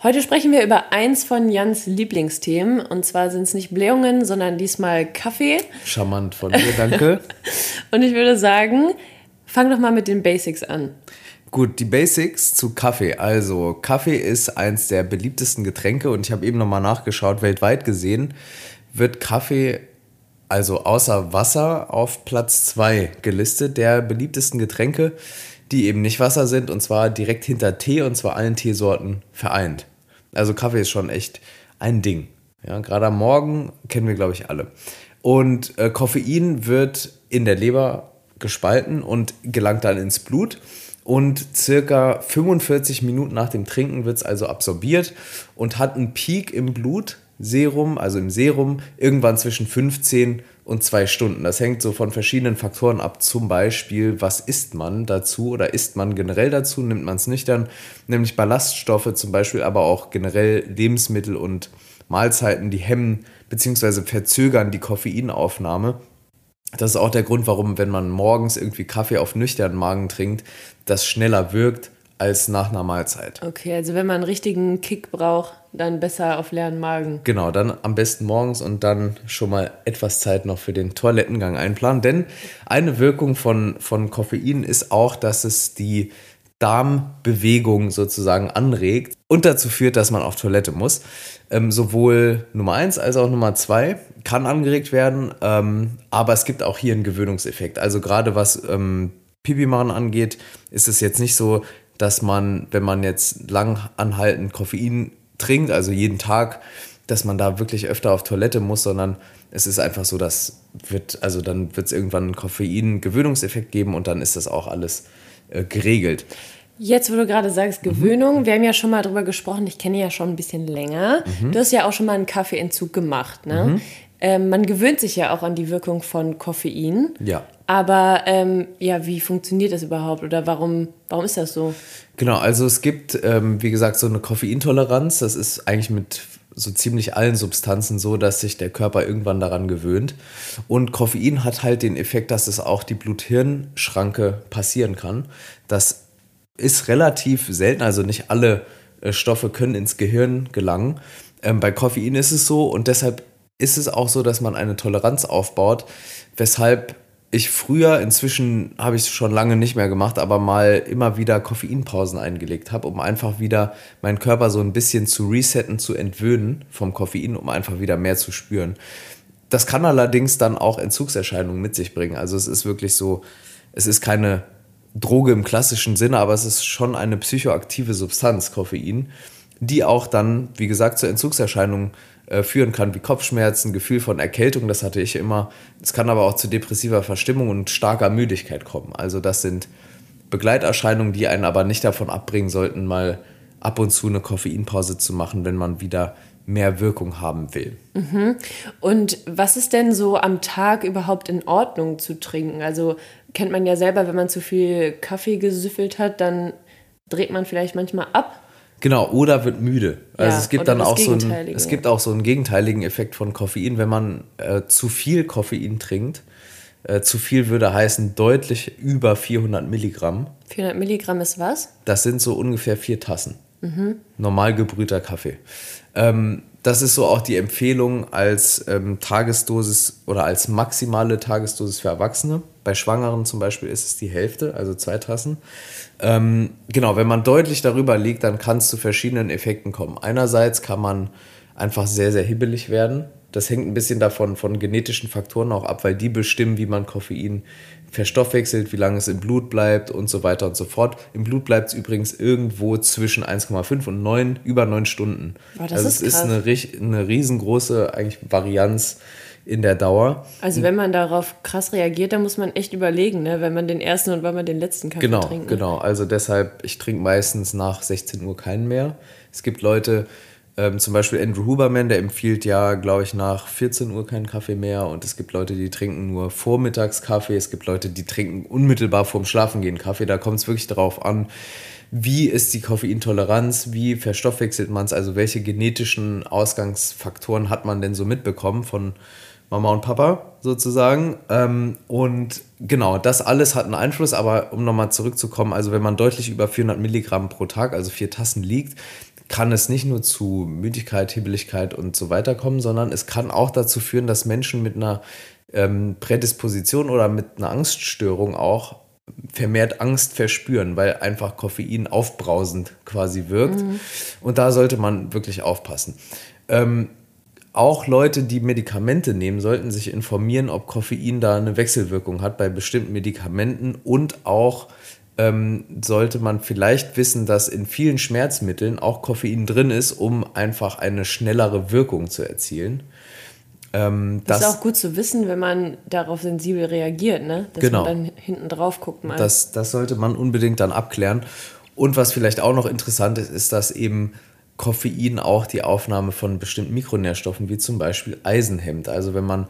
Heute sprechen wir über eins von Jans Lieblingsthemen. Und zwar sind es nicht Blähungen, sondern diesmal Kaffee. Charmant von dir, danke. und ich würde sagen, fang doch mal mit den Basics an. Gut, die Basics zu Kaffee. Also, Kaffee ist eins der beliebtesten Getränke und ich habe eben nochmal nachgeschaut, weltweit gesehen wird Kaffee, also außer Wasser, auf Platz 2 gelistet der beliebtesten Getränke, die eben nicht Wasser sind und zwar direkt hinter Tee und zwar allen Teesorten vereint. Also Kaffee ist schon echt ein Ding. Ja, gerade am Morgen kennen wir, glaube ich, alle. Und äh, Koffein wird in der Leber gespalten und gelangt dann ins Blut. Und circa 45 Minuten nach dem Trinken wird es also absorbiert und hat einen Peak im Blutserum, also im Serum, irgendwann zwischen 15 und zwei Stunden. Das hängt so von verschiedenen Faktoren ab. Zum Beispiel, was isst man dazu oder isst man generell dazu, nimmt man es nüchtern, nämlich Ballaststoffe zum Beispiel, aber auch generell Lebensmittel und Mahlzeiten, die hemmen bzw. verzögern die Koffeinaufnahme. Das ist auch der Grund, warum, wenn man morgens irgendwie Kaffee auf nüchternen Magen trinkt, das schneller wirkt als nach einer Mahlzeit. Okay, also wenn man einen richtigen Kick braucht, dann besser auf leeren Magen. Genau, dann am besten morgens und dann schon mal etwas Zeit noch für den Toilettengang einplanen. Denn eine Wirkung von, von Koffein ist auch, dass es die Darmbewegung sozusagen anregt und dazu führt, dass man auf Toilette muss. Ähm, sowohl Nummer 1 als auch Nummer 2 kann angeregt werden, ähm, aber es gibt auch hier einen Gewöhnungseffekt. Also gerade was ähm, Pipi machen angeht, ist es jetzt nicht so, dass man, wenn man jetzt lang anhaltend Koffein trinkt, also jeden Tag, dass man da wirklich öfter auf Toilette muss, sondern es ist einfach so, dass wird, also dann wird es irgendwann einen Koffein-Gewöhnungseffekt geben und dann ist das auch alles äh, geregelt. Jetzt, wo du gerade sagst, Gewöhnung, mhm. wir haben ja schon mal drüber gesprochen, ich kenne ja schon ein bisschen länger. Mhm. Du hast ja auch schon mal einen Kaffeeentzug gemacht, ne? Mhm. Ähm, man gewöhnt sich ja auch an die Wirkung von Koffein. Ja. Aber ähm, ja, wie funktioniert das überhaupt oder warum, warum ist das so? Genau, also es gibt, ähm, wie gesagt, so eine Koffeintoleranz. Das ist eigentlich mit so ziemlich allen Substanzen so, dass sich der Körper irgendwann daran gewöhnt. Und Koffein hat halt den Effekt, dass es auch die Blut-Hirn-Schranke passieren kann. Das ist relativ selten, also nicht alle äh, Stoffe können ins Gehirn gelangen. Ähm, bei Koffein ist es so und deshalb ist es auch so, dass man eine Toleranz aufbaut, weshalb ich früher, inzwischen habe ich es schon lange nicht mehr gemacht, aber mal immer wieder Koffeinpausen eingelegt habe, um einfach wieder meinen Körper so ein bisschen zu resetten, zu entwöhnen vom Koffein, um einfach wieder mehr zu spüren. Das kann allerdings dann auch Entzugserscheinungen mit sich bringen. Also es ist wirklich so, es ist keine Droge im klassischen Sinne, aber es ist schon eine psychoaktive Substanz, Koffein, die auch dann, wie gesagt, zu Entzugserscheinungen äh, führen kann, wie Kopfschmerzen, Gefühl von Erkältung, das hatte ich immer. Es kann aber auch zu depressiver Verstimmung und starker Müdigkeit kommen. Also das sind Begleiterscheinungen, die einen aber nicht davon abbringen sollten, mal ab und zu eine Koffeinpause zu machen, wenn man wieder mehr Wirkung haben will. Mhm. Und was ist denn so am Tag überhaupt in Ordnung zu trinken? Also kennt man ja selber, wenn man zu viel Kaffee gesüffelt hat, dann dreht man vielleicht manchmal ab. Genau, oder wird müde. Also ja, es gibt dann auch so ein, es gibt auch so einen gegenteiligen Effekt von Koffein, wenn man äh, zu viel Koffein trinkt. Äh, zu viel würde heißen deutlich über 400 Milligramm. 400 Milligramm ist was? Das sind so ungefähr vier Tassen. Mhm. Normal gebrühter Kaffee. Ähm, das ist so auch die Empfehlung als ähm, Tagesdosis oder als maximale Tagesdosis für Erwachsene. Bei Schwangeren zum Beispiel ist es die Hälfte, also zwei Tassen. Ähm, genau, wenn man deutlich darüber liegt, dann kann es zu verschiedenen Effekten kommen. Einerseits kann man einfach sehr, sehr hibbelig werden. Das hängt ein bisschen davon von genetischen Faktoren auch ab, weil die bestimmen, wie man Koffein verstoffwechselt, wie lange es im Blut bleibt und so weiter und so fort. Im Blut bleibt es übrigens irgendwo zwischen 1,5 und 9, über 9 Stunden. Oh, das also ist es krass. ist eine, eine riesengroße eigentlich Varianz in der Dauer. Also wenn man darauf krass reagiert, dann muss man echt überlegen, ne? wenn man den ersten und wenn man den letzten Kaffee genau, trinkt. Genau, genau. Also deshalb, ich trinke meistens nach 16 Uhr keinen mehr. Es gibt Leute, Ähm, zum Beispiel Andrew Huberman, der empfiehlt ja, glaube ich, nach 14 Uhr keinen Kaffee mehr. Und es gibt Leute, die trinken nur vormittags Kaffee. Es gibt Leute, die trinken unmittelbar vorm Schlafengehen Kaffee. Da kommt es wirklich darauf an, wie ist die Koffeintoleranz, wie verstoffwechselt man es, also welche genetischen Ausgangsfaktoren hat man denn so mitbekommen von Mama und Papa sozusagen. Ähm, und genau, das alles hat einen Einfluss, aber um nochmal zurückzukommen, also wenn man deutlich über 400 Milligramm pro Tag, also vier Tassen liegt, kann es nicht nur zu Müdigkeit, Hibbeligkeit und so weiter kommen, sondern es kann auch dazu führen, dass Menschen mit einer ähm, Prädisposition oder mit einer Angststörung auch vermehrt Angst verspüren, weil einfach Koffein aufbrausend quasi wirkt. Mhm. Und da sollte man wirklich aufpassen. Ähm, auch Leute, die Medikamente nehmen, sollten sich informieren, ob Koffein da eine Wechselwirkung hat bei bestimmten Medikamenten und auch ähm, sollte man vielleicht wissen, dass in vielen Schmerzmitteln auch Koffein drin ist, um einfach eine schnellere Wirkung zu erzielen. Ähm, das, das, ist auch gut zu wissen, wenn man darauf sensibel reagiert, ne? dass genau. man dann hinten drauf guckt. Mal. Das, das sollte man unbedingt dann abklären. Und was vielleicht auch noch interessant ist, ist, dass eben Koffein auch die Aufnahme von bestimmten Mikronährstoffen wie zum Beispiel Eisen hemmt. Also wenn man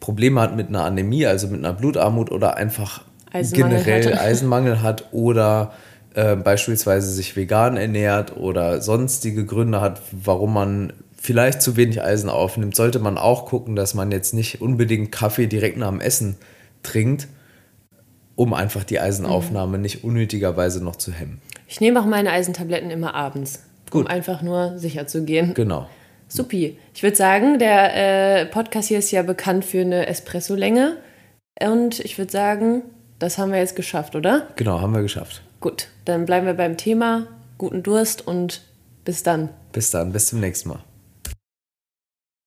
Probleme hat mit einer Anämie, also mit einer Blutarmut oder einfach Eisenmangel generell hat. Eisenmangel hat oder äh, beispielsweise sich vegan ernährt oder sonstige Gründe hat, warum man vielleicht zu wenig Eisen aufnimmt, sollte man auch gucken, dass man jetzt nicht unbedingt Kaffee direkt nach dem Essen trinkt, um einfach die Eisenaufnahme mhm. nicht unnötigerweise noch zu hemmen. Ich nehme auch meine Eisentabletten immer abends, Gut. um einfach nur sicher zu gehen. Genau. Supi. Ich würde sagen, der äh, Podcast hier ist ja bekannt für eine Espresso-Länge. Und ich würde sagen, das haben wir jetzt geschafft, oder? Genau, haben wir geschafft. Gut, dann bleiben wir beim Thema. Guten Durst und bis dann. Bis dann, bis zum nächsten Mal.